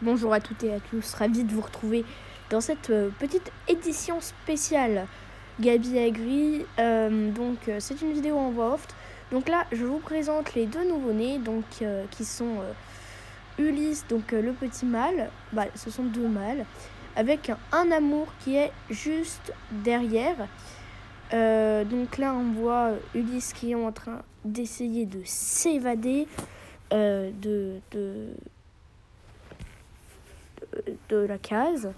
Bonjour à toutes et à tous, ravi de vous retrouver dans cette euh, petite édition spéciale Gabi Agri. Euh, donc euh, c'est une vidéo en voix off. Donc là je vous présente les deux nouveaux-nés donc qui sont Ulysse, donc le petit mâle, bah, ce sont deux mâles, avec un, amour qui est juste derrière. donc là on voit Ulysse qui est en train d'essayer de s'évader de, de de la case.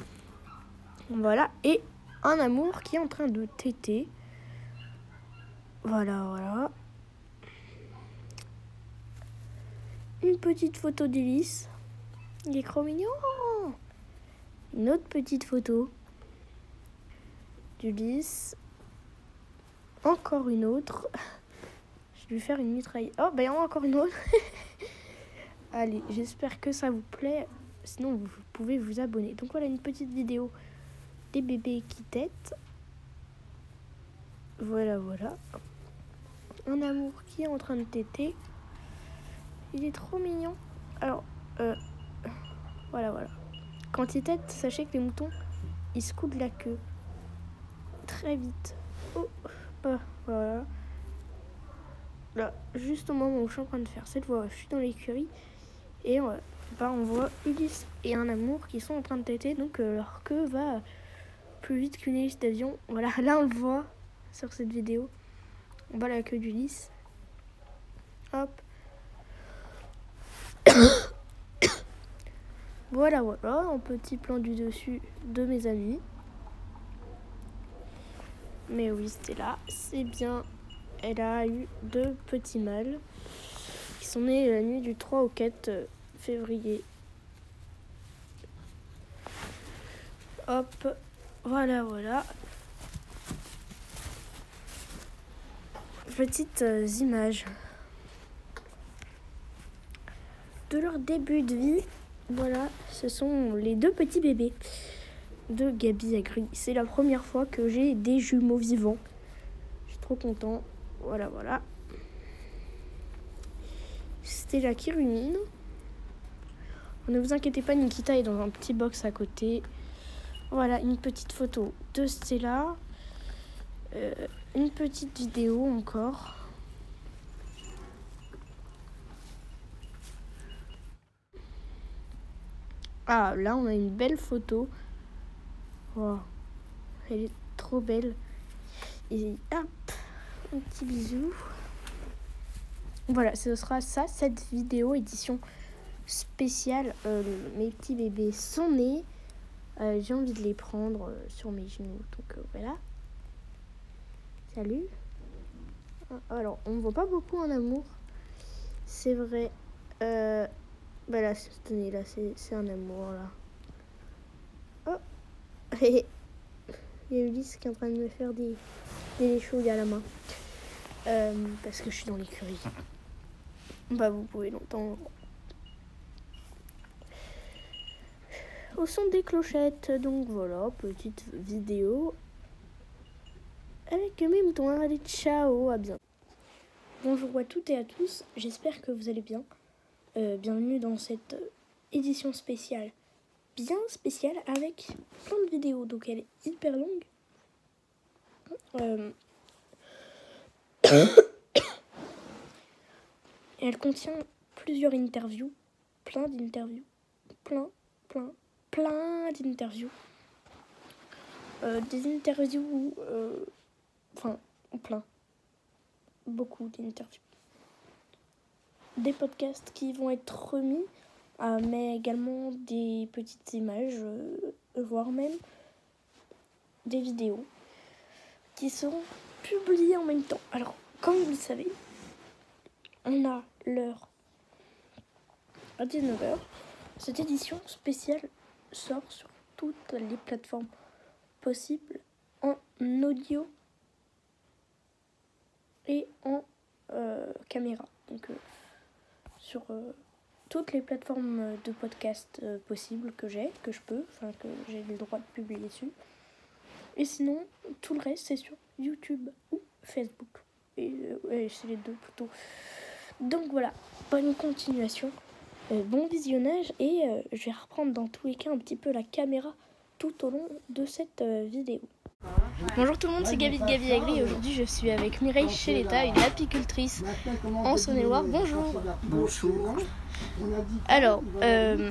Voilà. Et un amour qui est en train de téter. Voilà, voilà. Une petite photo d'Ulysse. Il est trop mignon. Une autre petite photo d'Ulysse. Encore une autre. Je vais lui faire une mitraille. Oh, ben encore une autre. Allez, j'espère que ça vous plaît. Sinon, vous pouvez vous abonner. Donc voilà une petite vidéo des bébés qui têtent. Voilà, voilà. Un amour qui est en train de téter. Il est trop mignon. Alors, euh, voilà, voilà. Quand il tête, sachez que les moutons, ils se coudent la queue. Très vite. Oh, bah, voilà. Là, juste au moment où je suis en train de faire cette voix, je suis dans l'écurie. Et on, bah, on voit Ulysse et un amour qui sont en train de têter, donc euh, leur queue va plus vite qu'une hélice d'avion. Voilà, là on le voit sur cette vidéo. On voit la queue d'Ulysse. Hop. voilà, voilà, un petit plan du dessus de mes amis. Mais oui, c'était là, c'est bien. Elle a eu deux petits mâles qui sont nés la nuit du 3 au 4 février. Hop, voilà, voilà. Petites euh, images de leur début de vie. Voilà, ce sont les deux petits bébés de Gabi Agri. C'est la première fois que j'ai des jumeaux vivants. Je suis trop content. Voilà, voilà. C'était la Kirunine. Ne vous inquiétez pas, Nikita est dans un petit box à côté. Voilà, une petite photo de Stella. Euh, une petite vidéo encore. Ah, là, on a une belle photo. elle est trop belle. Et hop, un petit bisou. Voilà, ce sera ça, cette vidéo édition spécial. Euh, mes petits bébés sont nés. Euh, j'ai envie de les prendre euh, sur mes genoux. Donc voilà. Salut. Alors, on ne voit pas beaucoup en amour. C'est vrai. Euh, bah là, tenez, là, c'est un amour, là. Oh Il y a Ulysse qui est en train de me faire des, des à la main. parce que je suis dans l'écurie. Bah, vous pouvez l'entendre. Au son des clochettes. Donc voilà, petite vidéo avec mes moutons. Allez, ciao, à bientôt. Bonjour à toutes et à tous, j'espère que vous allez bien. Euh, bienvenue dans cette édition spéciale, bien spéciale, avec plein de vidéos. Donc elle est hyper longue. Euh, elle contient plusieurs interviews, plein d'interviews, plein, plein, plein d'interviews. Euh, des interviews, euh, enfin, plein. Beaucoup d'interviews. Des podcasts qui vont être remis, euh, mais également des petites images, voire même des vidéos qui seront publiées en même temps. Alors, comme vous le savez, on a l'heure à 19h. Cette édition spéciale sort sur toutes les plateformes possibles en audio et en euh, caméra. Donc euh, sur euh, toutes les plateformes de podcast possibles que j'ai, que je peux, enfin que j'ai le droit de publier dessus. Et sinon, tout le reste, c'est sur YouTube ou Facebook. Et c'est les deux plutôt. Donc voilà, bonne continuation. Euh, bon visionnage et euh, je vais reprendre dans tous les cas un petit peu la caméra tout au long de cette euh, vidéo. Bonjour tout le monde, c'est Gabi de Gabi Agri et aujourd'hui je suis avec Mireille Cheleta, une apicultrice en Saône-et-Loire. Bonjour. Bonjour. Alors, euh,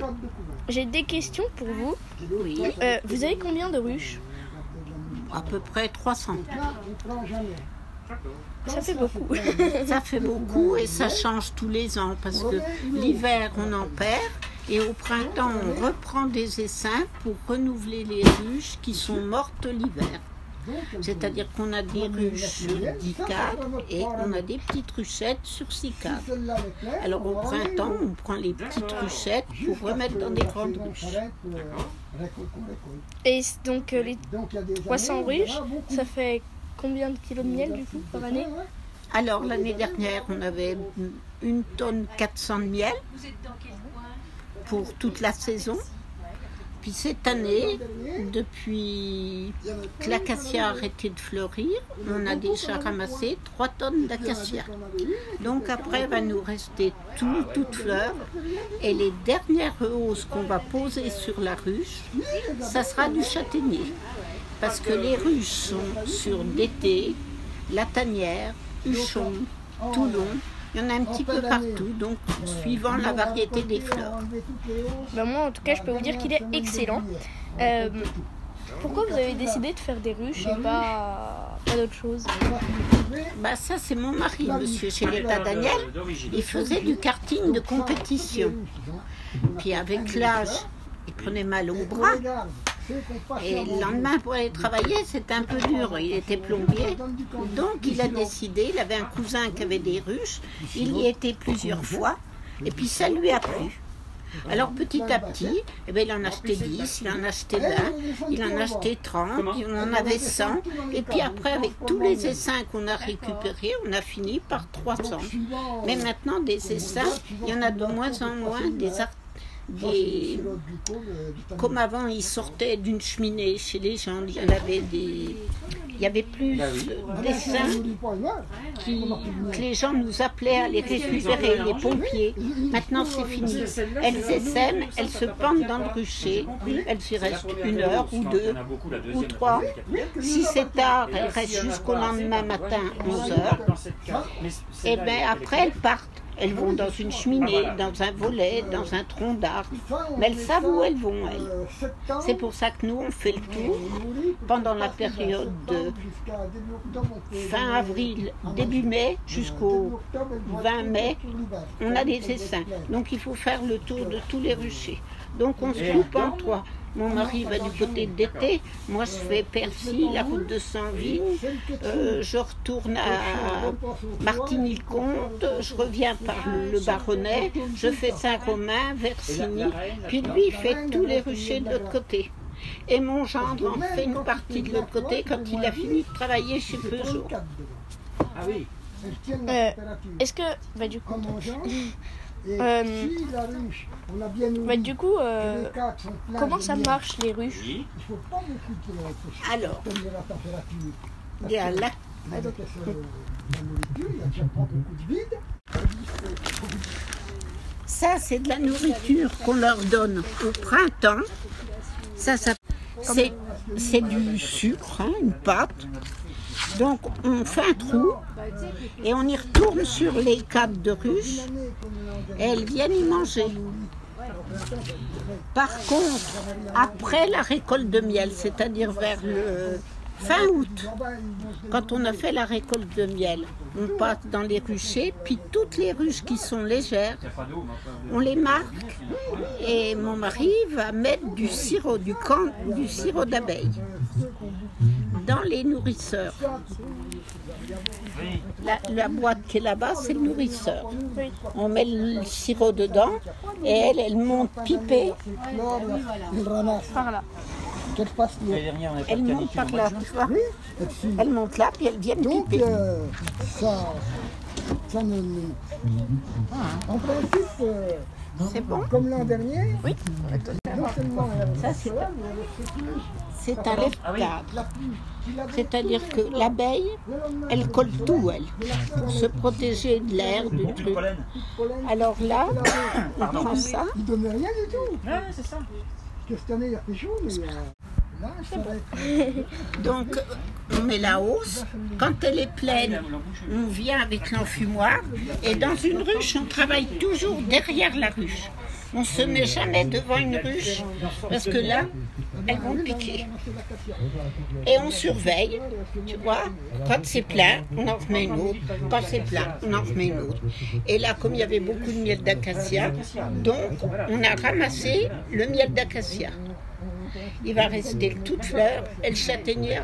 j'ai des questions pour vous. Oui, Euh, vous avez combien de ruches? À peu près 300. Ça fait beaucoup. Ça fait beaucoup et ça change tous les ans parce que l'hiver on en perd et au printemps on reprend des essaims pour renouveler les ruches qui sont mortes l'hiver. C'est-à-dire qu'on a des ruches sur 10 cadres et on a des petites ruchettes sur 6 cadres. Alors au printemps on prend les petites ruchettes pour remettre dans des grandes ruches. Et donc euh, les 300 ruches, ça fait combien de kilos de miel du coup par année Alors l'année dernière, on avait une tonne 400 de miel pour toute la saison. Puis cette année, depuis que l'acacia a arrêté de fleurir, on a déjà ramassé 3 tonnes d'acacia. Donc après, va nous rester tout, toute fleur. Et les dernières hausses qu'on va poser sur la ruche, ça sera du châtaignier. Parce que les ruches sont sur d'été, la tanière, Huchon, Toulon. Il y en a un petit peu partout, donc suivant la variété des fleurs. Ben, Moi en tout cas je peux vous dire qu'il est excellent. Euh, pourquoi vous avez décidé de faire des ruches et pas, pas d'autre chose? Bah ça c'est mon mari, monsieur Cheleta Daniel. Il faisait du karting de compétition. Puis avec l'âge, il prenait mal au bras. Et le lendemain pour aller travailler, c'était un peu dur. Il était plombier. Donc il a décidé, il avait un cousin qui avait des ruches. Il y était plusieurs fois. Et puis ça lui a plu. Alors petit à petit, eh bien, il en a acheté 10, il en a acheté 20, il en a acheté 30, il en avait 100. Et puis après, avec tous les essaims qu'on a récupérés, on a fini par 300. Mais maintenant, des essaims, il y en a de moins en moins des art- des- comme avant, ils sortaient d'une cheminée chez les gens, il y en avait des, il y avait plus d'essaims qui, que les gens nous appelaient à les récupérer, les pompiers. Maintenant, c'est fini. Elles essaiment, elles se pendent dans le rucher, elles y restent une heure ou deux ou trois. Si c'est tard, elles restent jusqu'au lendemain matin, 11 heures. Et bien après, elles partent. Elles vont dans une cheminée, dans un volet, dans un tronc d'arbre. Mais elles savent où elles vont, elles. C'est pour ça que nous, on fait le tour pendant la période de fin avril, début mai jusqu'au 20 mai. On a des essaims. Donc il faut faire le tour de tous les ruchers. Donc on se coupe en trois. Mon mari va du côté d'été, moi je fais Percy, la route de Saint-Ville, Euh, je retourne à Martigny-le-Comte, je reviens par le, le Baronnet, je fais Saint-Romain, Versigny, puis lui il fait tous les ruchers de l'autre côté. Et mon gendre en fait une partie de l'autre côté quand il a fini de travailler chez Peugeot. Ah oui. Euh, Est-ce que, bah du coup, Euh, bah, du coup, euh, comment ça marche les ruches. Alors, il y a la Ça, c'est de la nourriture qu'on leur donne au printemps. Ça, ça c'est, c'est du sucre, hein, une pâte. Donc, on fait un trou et on y retourne sur les câbles de ruche et elles viennent y manger. Par contre, après la récolte de miel, c'est-à-dire vers le fin août, quand on a fait la récolte de miel, on passe dans les ruchers, puis toutes les ruches qui sont légères, on les marque et mon mari va mettre du sirop, du, can- du sirop d'abeille dans les nourrisseurs. La, la boîte qui est là-bas, c'est le nourrisseur. On met le sirop dedans et elle, elle monte piper. par là Elle monte par là, tu vois. Elle monte là, puis elle vient Donc, piper. euh, ça, ça ne. En principe, euh, C'est bon Comme l'an dernier Oui. Non seulement Ça, c'est c'est un lève-table. C'est-à-dire que l'abeille, elle colle tout, elle, pour se protéger de l'air, du truc. Alors là, on prend ça. Il donnait rien du tout. Ouais, c'est ça. Parce que cette année, il a fait chaud, mais Donc, on met la hausse. Quand elle est pleine, on vient avec l'enfumoir. Et dans une ruche, on travaille toujours derrière la ruche. On ne se met jamais devant une ruche parce que là, elles vont piquer. Et on surveille, tu vois. Quand c'est plein, on en remet une autre. Quand c'est plein, on en remet une autre. Et là, comme il y avait beaucoup de miel d'acacia, donc on a ramassé le miel d'acacia. Il va rester le toute fleur et le châtaignier.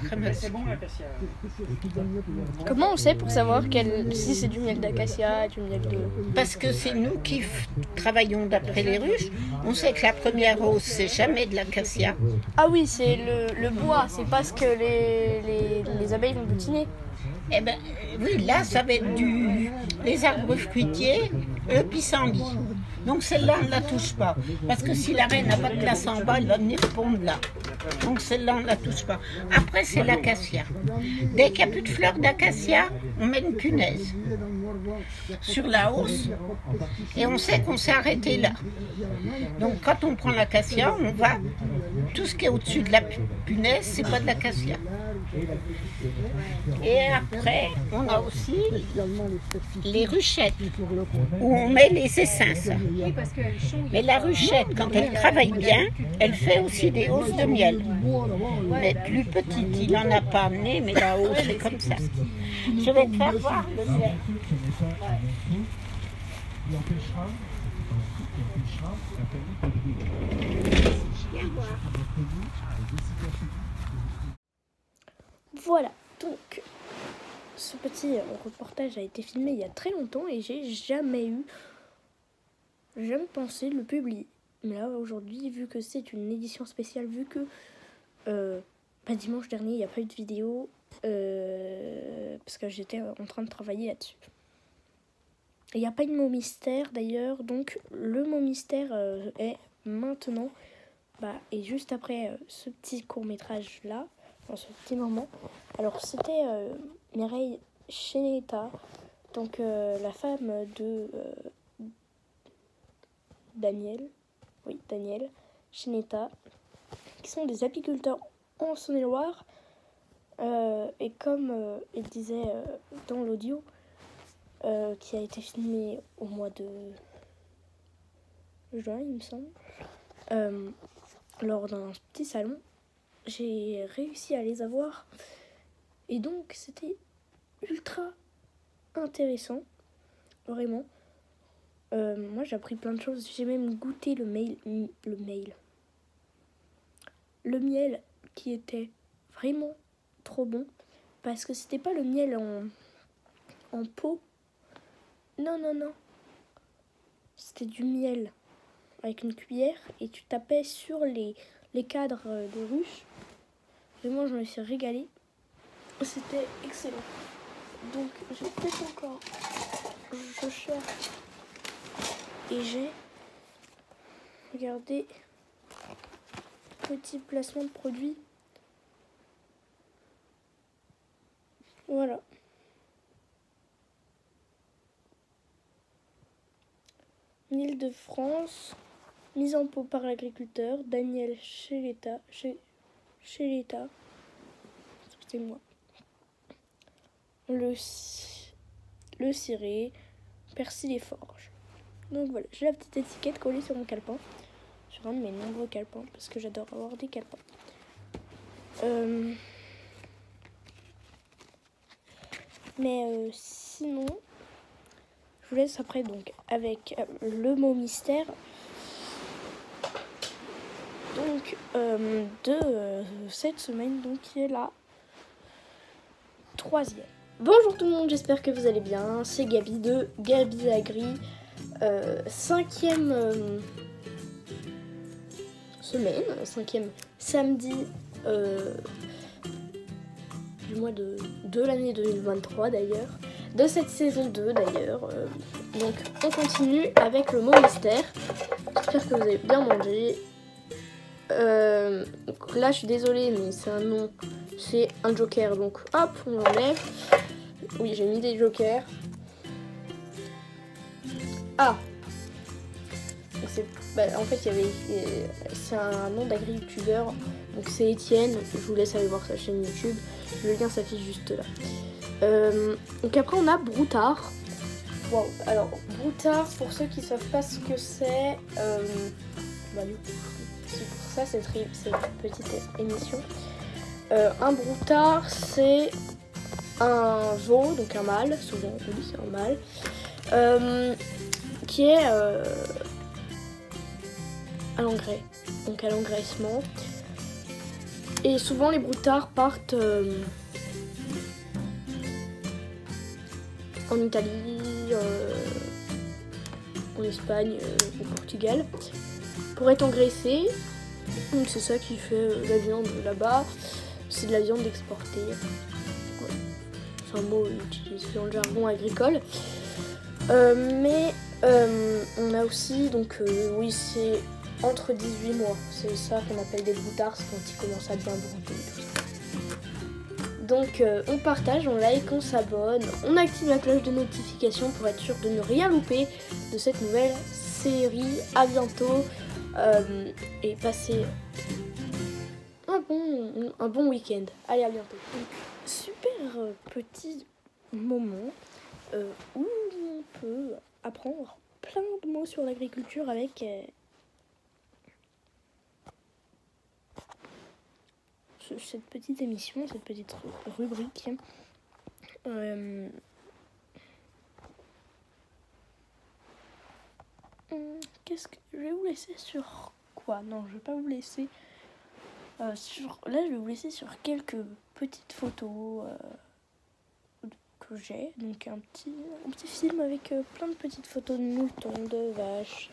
Comment on sait pour savoir quel, si c'est du miel d'acacia, du miel de... Parce que c'est nous qui f- travaillons d'après les ruches. On sait que la première hausse, c'est jamais de l'acacia. Ah oui, c'est le, le bois, c'est pas ce que les, les, les abeilles vont butiner. Eh ben, euh, oui, là, ça va être du, les arbres fruitiers, le pissenlit. Donc celle-là, on ne la touche pas. Parce que si la reine n'a pas de place en bas, elle va venir pondre là. Donc celle-là, on ne la touche pas. Après, c'est l'acacia. Dès qu'il n'y a plus de fleurs d'acacia, on met une punaise sur la hausse. Et on sait qu'on s'est arrêté là. Donc quand on prend l'acacia, on va... Tout ce qui est au-dessus de la pu- punaise, c'est pas de l'acacia. Et après, on a aussi les ruchettes, où on met les essences. Mais la ruchette, quand elle travaille bien, elle fait aussi des hausses de miel. Mais plus petite, il n'en a pas amené, mais la hausse, c'est comme ça. Je vais te faire voir le miel. Voilà, donc ce petit euh, reportage a été filmé il y a très longtemps et j'ai jamais eu, jamais pensé le publier. Mais là aujourd'hui, vu que c'est une édition spéciale, vu que euh, bah, dimanche dernier il n'y a pas eu de vidéo, euh, parce que j'étais en train de travailler là-dessus. Il n'y a pas de mot mystère d'ailleurs, donc le mot mystère est maintenant, bah, et juste après ce petit court métrage là, dans ce petit moment. Alors c'était euh, Mireille Cheneta, donc euh, la femme de euh, Daniel, oui Daniel Cheneta, qui sont des apiculteurs en Saône-et-Loire. Et comme il disait dans l'audio, qui a été filmé au mois de juin, il me semble, lors d'un petit salon, j'ai réussi à les avoir. Et donc, c'était ultra intéressant. Vraiment. Euh, moi, j'ai appris plein de choses. J'ai même goûté le mail. Le mail. Le miel qui était vraiment trop bon. Parce que c'était pas le miel en, en pot. Non, non, non. C'était du miel avec une cuillère et tu tapais sur les, les cadres euh, de ruche. Vraiment, je me suis régalée. C'était excellent. Donc, j'ai peut-être encore. Je cherche. Et j'ai. Regardez. Petit placement de produit. Voilà. Île de France. Mise en pot par l'agriculteur Daniel Cheleta. Chez, Cheleta. Excusez-moi. Le, ci- le ciré, persil et forge. Donc voilà, j'ai la petite étiquette collée sur mon calepin. Sur un de mes nombreux calepins, parce que j'adore avoir des calepins. Euh, Mais euh, sinon, je vous laisse après donc avec euh, le mot mystère. Donc euh, de euh, cette semaine, donc qui est la troisième. Bonjour tout le monde, j'espère que vous allez bien. C'est Gabi de Gabi Agri. Euh, cinquième semaine, cinquième samedi du mois de, l'année 2023 d'ailleurs, de cette saison 2 d'ailleurs. Donc on continue avec le mot mystère. j'espère que vous avez bien mangé. Euh, là, je suis désolée, mais c'est un nom. C'est un joker, donc hop, on l'enlève. Oui, j'ai mis des jokers. Ah bah, En fait, il y avait. euh, C'est un nom d'agriculteur. Donc c'est Étienne. Je vous laisse aller voir sa chaîne YouTube. Le lien s'affiche juste là. Euh, donc après, on a Broutard. Wow. Alors, Broutard, pour ceux qui savent pas ce que c'est, bah, cette, petite émission. Euh, un Broutard, c'est un veau, donc un mâle, souvent, oui, c'est un mâle, euh, qui est euh, à l'engrais, donc à l'engraissement. Et souvent, les Broutards partent. en Italie, en Espagne, au Portugal, pour être engraissé. C'est ça qui fait euh, la viande là-bas. C'est de la viande exportée. C'est un mot utilisé dans le jargon agricole. Euh, mais euh, on a aussi, donc oui, c'est entre 18 mois. C'est ça qu'on appelle des broutards, c'est quand ils commencent à bien brouter. Donc on partage, on like, on s'abonne, on active la cloche de notification pour être sûr de ne rien louper de cette nouvelle série. À bientôt euh, et passez un bon, week-end. Allez, à bientôt. Super euh, petit moment euh, où on peut apprendre plein de mots sur l'agriculture avec ce- cette petite émission, cette petite ru- rubrique. Hum, Qu'est-ce que je vais vous laisser sur quoi? Non, je vais pas vous laisser euh, sur. Là, je vais vous laisser sur quelques petites photos euh, que j'ai. Donc un petit, un petit film avec euh, plein de petites photos de moutons, de vaches.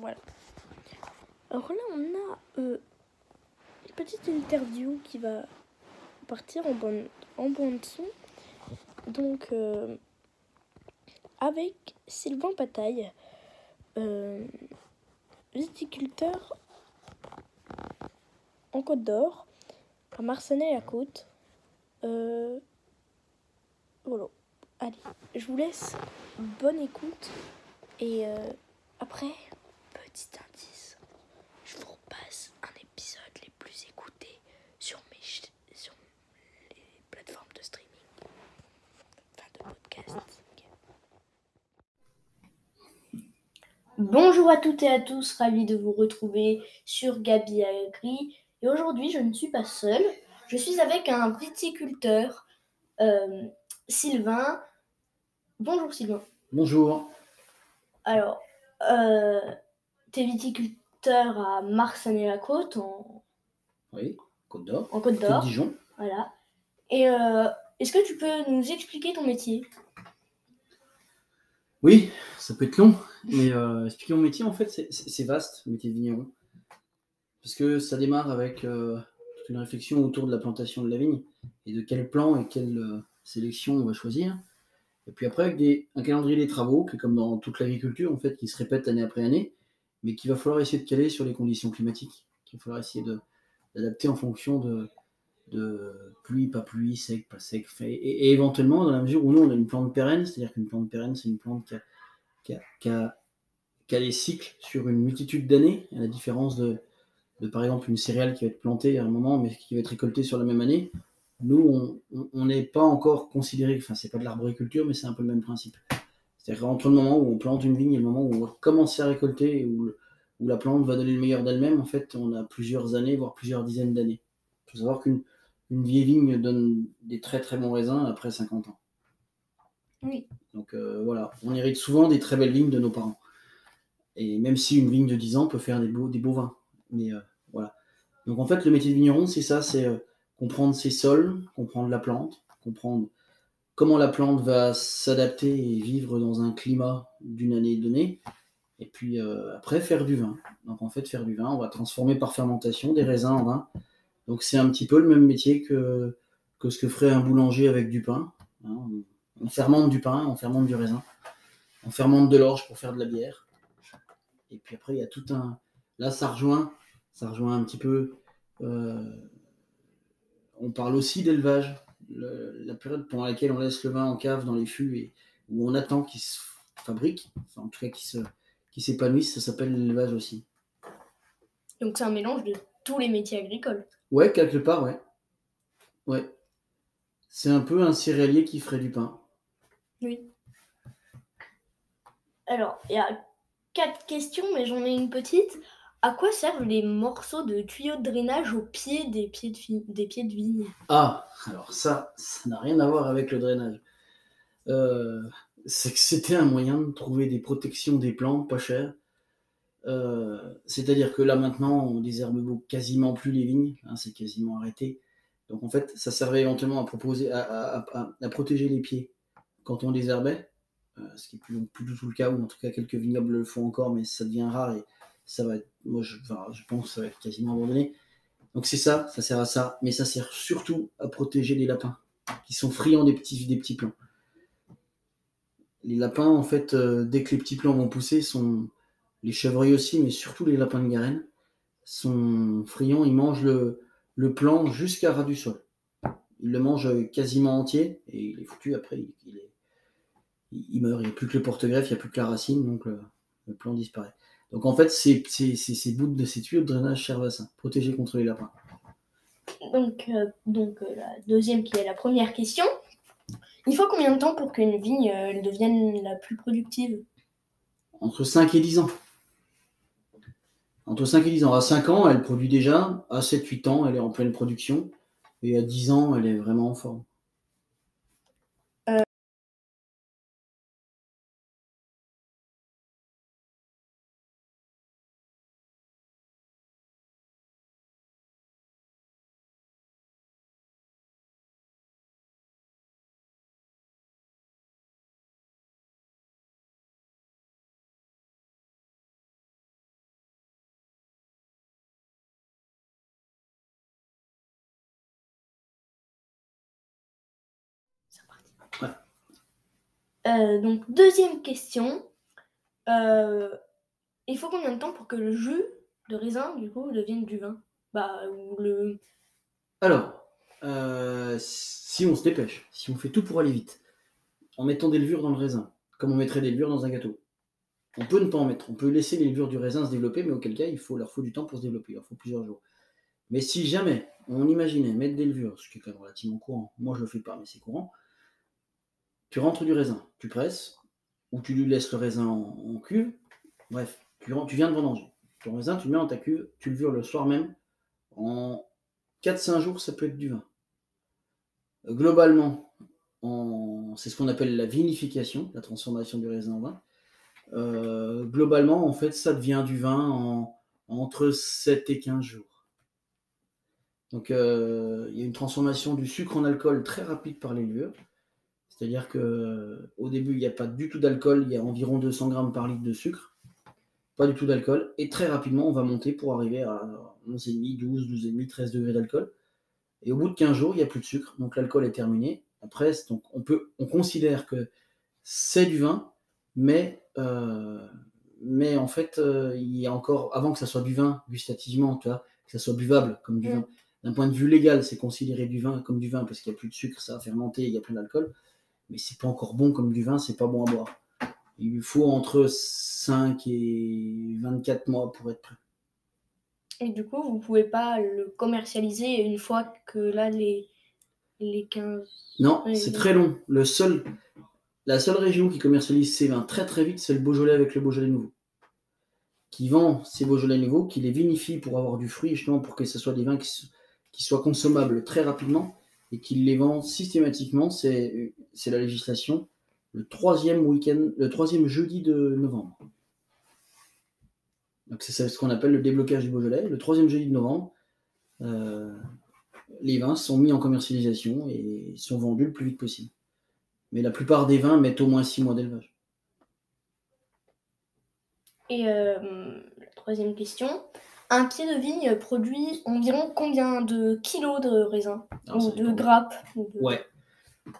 Voilà. Alors là, on a euh, une petite interview qui va partir en bonne, en son. Donc, euh, avec Sylvain Pataille, euh, viticulteur en Côte d'Or, à Marcenay à Côte. Euh, voilà. Allez, je vous laisse. Bonne écoute. Et après, petit indice, je vous repasse un épisode les plus écoutés sur, mes, sur les plateformes de streaming. Enfin, de podcast. Ok. Bonjour à toutes et à tous, ravi de vous retrouver sur Gabi Agri. Et aujourd'hui, je ne suis pas seule, je suis avec un viticulteur, euh, Sylvain. Bonjour Sylvain. Bonjour. Alors, euh, tu es viticulteur à Marsanne-et-la-Côte, en, Oui, Côte d'Or. en Côte d'Or. Dijon. Voilà. Et euh, est-ce que tu peux nous expliquer ton métier? Oui, ça peut être long, mais euh, expliquer mon métier, en fait, c'est- vaste, le métier de vigneron. Parce que ça démarre avec euh, toute une réflexion autour de la plantation de la vigne et de quel plan et quelle sélection on va choisir. Et puis après, avec des- un calendrier des travaux, qui est comme dans toute l'agriculture, en fait, qui se répète année après année, mais qu'il va falloir essayer de caler sur les conditions climatiques, qu'il va falloir essayer d'adapter en fonction de, de pluie, pas pluie, sec, pas sec, et, éventuellement, dans la mesure où nous, on a une plante pérenne, c'est-à-dire qu'une plante pérenne, c'est une plante qui a, qui a- qui a- des cycles sur une multitude d'années, à la différence de, de, par exemple, une céréale qui va être plantée à un moment, mais qui va être récoltée sur la même année. Nous, on n'est pas encore considéré, enfin, c'est pas de l'arboriculture, mais c'est un peu le même principe. C'est-à-dire qu'entre le moment où on plante une vigne et le moment où on va commencer à récolter, où la plante va donner le meilleur d'elle-même, en fait, on a plusieurs années, voire plusieurs dizaines d'années. Il faut savoir qu'une une vieille vigne donne des très très bons raisins après 50 ans. Oui. Donc euh, voilà, on hérite souvent des très belles vignes de nos parents. Et même si une vigne de 10 ans peut faire des beaux, des beaux vins. Mais euh, voilà. Donc en fait, le métier de vigneron, c'est ça, c'est euh, comprendre ses sols, comprendre la plante, comprendre comment la plante va s'adapter et vivre dans un climat d'une année donnée. Et puis euh, après, faire du vin. Donc en fait, faire du vin, on va transformer par fermentation des raisins en vin. Donc c'est un petit peu le même métier que, que ce que ferait un boulanger avec du pain. hein. On- fermente du pain, on fermente du raisin, on fermente de l'orge pour faire de la bière. Et puis après, il y a tout un. Là, ça rejoint, ça rejoint un petit peu. euh, On parle aussi d'élevage, Le- la période pendant laquelle on laisse le vin en cave dans les fûts et où on attend qu'il se fabrique, enfin en tout cas qu'il se, qu'il s'épanouisse, ça s'appelle l'élevage aussi. Donc c'est un mélange de tous les métiers agricoles. Ouais, quelque part, ouais. Ouais. C'est un peu un céréalier qui ferait du pain. Oui. Alors, il y a quatre questions, mais j'en ai une petite. À quoi servent les morceaux de tuyaux de drainage au pied des pieds de, des pieds de vigne? Ah, alors ça, ça n'a rien à voir avec le drainage. Euh, c'est que c'était un moyen de trouver des protections des plantes pas chères. Euh, C'est-à-dire que là maintenant, on désherbe quasiment plus les vignes, hein, c'est quasiment arrêté. Donc en fait, ça servait éventuellement à, proposer, à, à- à- protéger les pieds quand on désherbait, euh, ce qui n'est plus, plus du tout le cas, ou en tout cas quelques vignobles le font encore, mais ça devient rare ça va moi je, pense que ça va être quasiment abandonné. Donc c'est ça, ça sert à ça, mais ça sert surtout à protéger les lapins qui sont friands des petits, des petits plants. Les lapins, en fait, euh, dès que les petits plants vont pousser, sont les chevreuils aussi, mais surtout les lapins de Garenne, sont friands, ils mangent le, le plant jusqu'à ras du sol. Ils le mangent euh, quasiment entier et il est foutu après, il, il meurt, il n'y a plus que le porte-greffe, il n'y a plus que la racine, donc le, le plant disparaît. Donc en fait, ces, ces, bouts de ces tuyaux de drainage servent à ça, protéger contre les lapins. Donc, euh, donc euh, la deuxième qui est la première question. Il faut combien de temps pour qu'une vigne euh, elle devienne la plus productive? Entre 5 et 10 ans. Entre 5 et 10 ans. À 5 ans, elle produit déjà. À 7-8 ans, elle est en pleine production. Et à 10 ans, elle est vraiment en forme. Euh, donc, deuxième question. Euh, il faut combien de temps pour que le jus de raisin, du coup, devienne du vin? Bah, ou le... Alors, euh, si on se dépêche, si on fait tout pour aller vite, en mettant des levures dans le raisin, comme on mettrait des levures dans un gâteau, on peut ne pas en mettre. On peut laisser les levures du raisin se développer, mais auquel cas, il faut, leur faut du temps pour se développer. Il leur faut plusieurs jours. Mais si jamais on imaginait mettre des levures, ce qui est quand même relativement courant, moi je le fais pas, mais c'est courant, tu rentres du raisin, tu presses, ou tu lui laisses le raisin en, cuve, bref, tu, viens de vendanger. Ton raisin, tu le mets dans ta cuve, tu le vires le soir même. En 4-5 jours, ça peut être du vin. Globalement, c'est ce qu'on appelle la vinification, la transformation du raisin en vin. Euh, globalement, en fait, ça devient du vin en, entre 7 et 15 jours. Donc, euh, il y a une transformation du sucre en alcool très rapide par les levures. C'est-à-dire que au début, il n'y a pas du tout d'alcool, il y a environ 200 grammes par litre de sucre, pas du tout d'alcool, et très rapidement, on va monter pour arriver à 11,5, 12, 12,5, 13 degrés d'alcool. Et au bout de 15 jours, il n'y a plus de sucre, donc l'alcool est terminé. Après, donc on, peut, on considère que c'est du vin, mais, euh, mais en fait, euh, il y a encore, avant que ça soit du vin, gustativement, tu vois, que ça soit buvable comme du vin, d'un point de vue légal, c'est considéré du vin comme du vin parce qu'il n'y a plus de sucre, ça a fermenté, il y a plein d'alcool, mais c'est pas encore bon comme du vin, c'est pas bon à boire. Il lui faut entre 5 et 24 mois pour être prêt. Et du coup, vous pouvez pas le commercialiser une fois que là, les, les 15... Non, c'est très long. Le seul, la seule région qui commercialise ces vins très très vite, c'est le Beaujolais avec le Beaujolais nouveau. Qui vend ces Beaujolais nouveaux, qui les vinifie pour avoir du fruit, justement pour que ce soit des vins qui, qui soient consommables très rapidement et qui les vend systématiquement. C'est la législation le troisième week-end, le troisième jeudi de novembre. Donc c'est ce qu'on appelle le déblocage du Beaujolais. Le troisième jeudi de novembre, euh, les vins sont mis en commercialisation et sont vendus le plus vite possible. Mais la plupart des vins mettent au moins six mois d'élevage. Et euh, troisième question. Un pied de vigne produit environ combien de kilos de raisin Ou de grappes Ouais.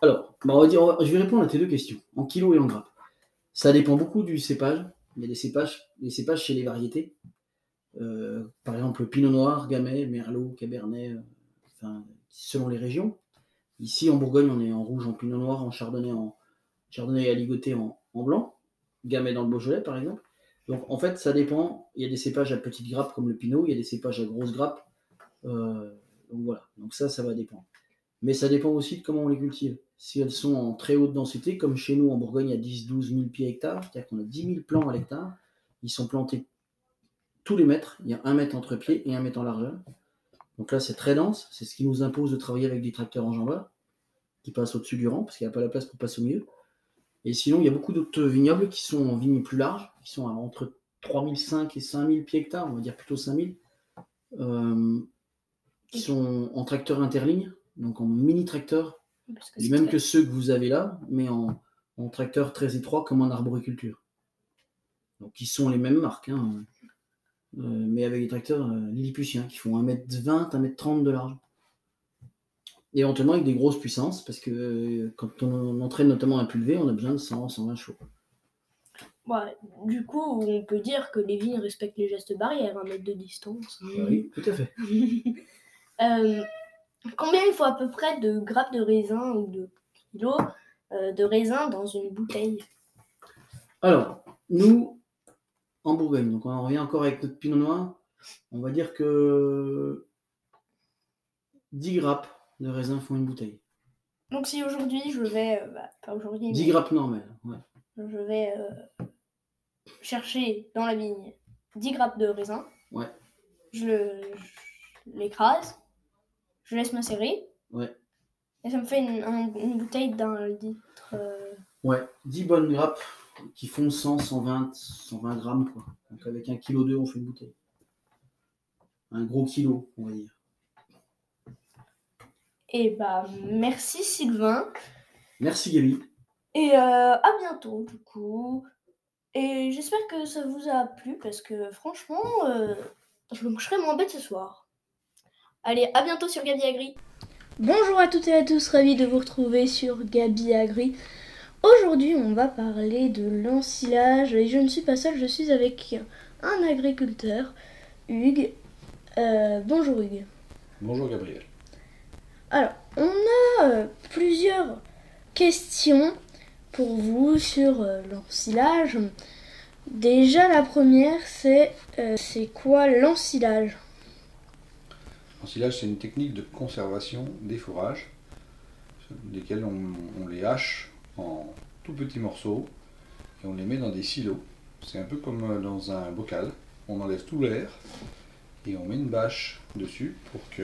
Alors, bah, on va dire, je vais répondre à tes deux questions, en kilos et en grappes. Ça dépend beaucoup du cépage. Il y a des cépages, des cépages chez les variétés. Euh, par exemple, Pinot Noir, Gamay, Merlot, Cabernet, euh, selon les régions. Ici, en Bourgogne, on est en rouge, en Pinot Noir, en Chardonnay, en Chardonnay en, en blanc. Gamay dans le Beaujolais, par exemple. Donc, en fait, ça dépend. Il y a des cépages à petites grappes comme le Pinot, il y a des cépages à grosses grappes. Euh, donc voilà. Donc ça, ça va dépendre. Mais ça dépend aussi de comment on les cultive. Si elles sont en très haute densité, comme chez nous en Bourgogne, il y a 10-12 000 pieds hectares, c'est-à-dire qu'on a 10 000 plants à l'hectare. Ils sont plantés tous les mètres. Il y a un mètre entre pieds et un mètre en largeur. Donc là, c'est très dense. C'est ce qui nous impose de travailler avec des tracteurs en enjambeurs qui passent au-dessus du rang parce qu'il n'y a pas la place pour passer au milieu. Et sinon, il y a beaucoup d'autres vignobles qui sont en vignes plus larges, qui sont entre 3005 et 5000 pieds hectares, on va dire plutôt 5000, euh, qui sont en tracteur interligne, donc en mini tracteur, les mêmes que ceux que vous avez là, mais en, tracteur très étroit comme en arboriculture. Donc ils sont les mêmes marques, hein, euh, mais avec des tracteurs euh, lilliputiens qui font 1m20, 1m30 de large. Éventuellement avec des grosses puissances, parce que euh, quand on entraîne notamment un pulvé, on a besoin de 100, 120 chevaux. du coup, on peut dire que les vignes respectent les gestes barrières, un mètre de distance. Oui, tout à fait. Combien il faut à peu près de grappes de raisin ou de kilos euh, de raisin dans une bouteille? Alors, nous, en Bourgogne, donc on en revient encore avec notre pinot noir, on va dire que 10 grappes de raisin font une bouteille. Donc si aujourd'hui je vais, euh, bah, pas aujourd'hui, 10 grappes normales, ouais. Je vais euh, chercher dans la vigne 10 grappes de raisin. Ouais. Je l'écrase je laisse macérer. Ouais. Et ça me fait une, bouteille d'un litre. Euh. Ouais, 10 bonnes grappes qui font 100, 120, 120 grammes. Quoi. Donc avec un kilo d'eau, on fait une bouteille. Un gros kilo, on va dire. Et eh bah, merci Sylvain. Merci Gaby. Et euh, à bientôt, du coup. Et j'espère que ça vous a plu parce que franchement, euh, je me coucherai moins bête ce soir. Allez, à bientôt sur Gabi Agri. Bonjour à toutes et à tous, ravi de vous retrouver sur Gabi Agri. Aujourd'hui, on va parler de l'ensilage et je ne suis pas seule, je suis avec un agriculteur, Hugues. Euh, bonjour Hugues. Bonjour Gabriel. Alors, on a euh, plusieurs questions pour vous sur euh, l'ensilage. Déjà, la première, c'est c'est quoi l'ensilage? L'ensilage, c'est une technique de conservation des fourrages, lesquels on, les hache en tout petits morceaux et on les met dans des silos C'est un peu comme euh, dans un bocal. On enlève tout l'air et on met une bâche dessus pour que,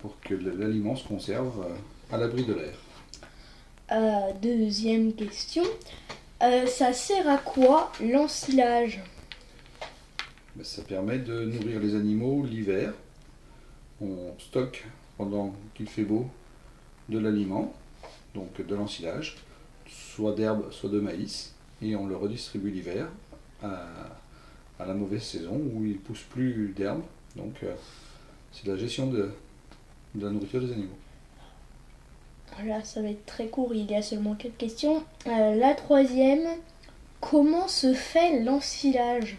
pour que l'aliment se conserve euh, à l'abri de l'air. Euh, deuxième question. Euh, ça sert à quoi l'ensilage? Ben, Ça permet de nourrir les animaux l'hiver. On stocke pendant qu'il fait beau de l'aliment, donc de l'ensilage, soit d'herbe, soit de maïs, et on le redistribue l'hiver à, à la mauvaise saison où il pousse plus d'herbe. Donc euh, c'est la gestion de, de la nourriture des animaux. Là, ça va être très court, il y a seulement quelques questions. Euh, la troisième, comment se fait l'ensilage?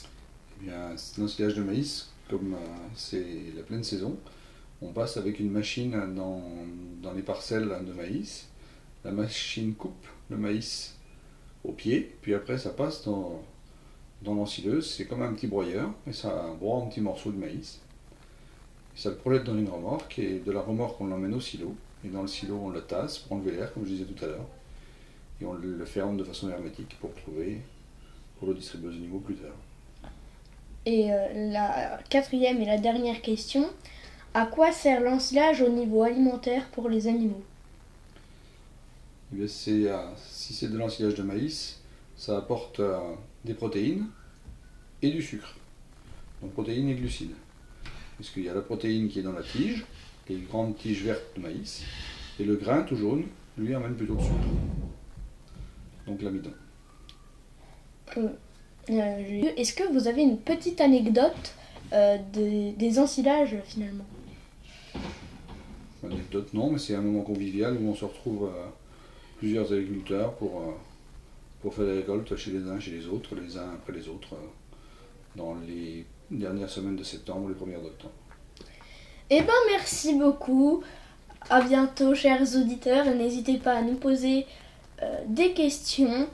Eh bien, l'ensilage de maïs, comme euh, c'est la pleine saison, on passe avec une machine dans, dans les parcelles de maïs. La machine coupe le maïs au pied, puis après ça passe dans, dans l'ensileuse. C'est comme un petit broyeur, et ça broie un petit morceau de maïs. Ça le projette dans une remorque, et de la remorque on l'emmène au silo. Et dans le silo on le tasse pour enlever l'air, comme je disais tout à l'heure. Et on le ferme de façon hermétique pour trouver, pour le distribuer aux animaux plus tard. Et euh, la quatrième et la dernière question, à quoi sert l'ensilage au niveau alimentaire pour les animaux? Eh bien, euh, si c'est de l'ensilage de maïs, ça apporte euh, des protéines et du sucre. Donc protéines et glucides. Parce qu'il y a la protéine qui est dans la tige, les grandes tiges vertes de maïs, et le grain tout jaune, lui, amène plutôt le sucre. Donc l'amidon. Euh, Est-ce que vous avez une petite anecdote euh, des, des ensilages finalement? Anecdote non, mais c'est un moment convivial où on se retrouve euh, plusieurs agriculteurs pour, euh, pour faire des récoltes chez les uns, chez les autres, les uns après les autres, dans les dernières semaines de septembre ou les premières d'octobre. Eh ben merci beaucoup. À bientôt chers auditeurs n'hésitez pas à nous poser euh, des questions.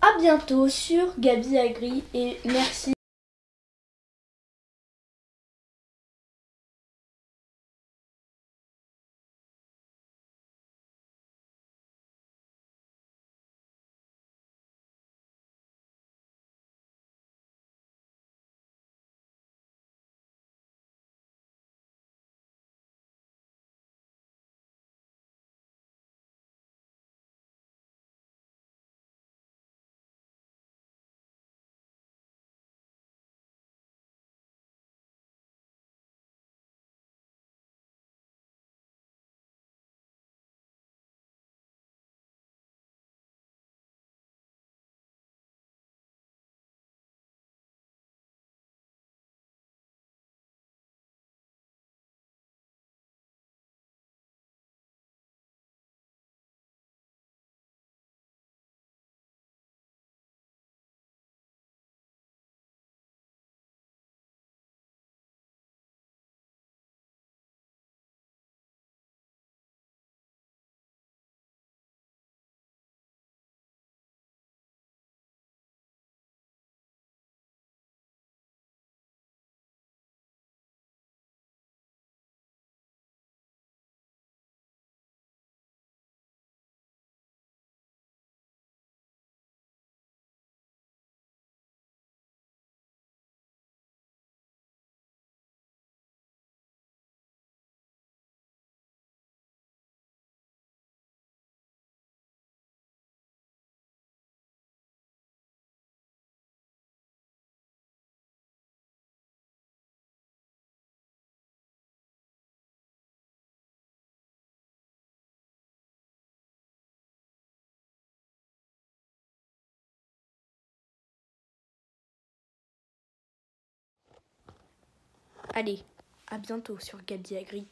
À bientôt sur Gabi Agri et merci. Allez, à bientôt sur Gabi Agri.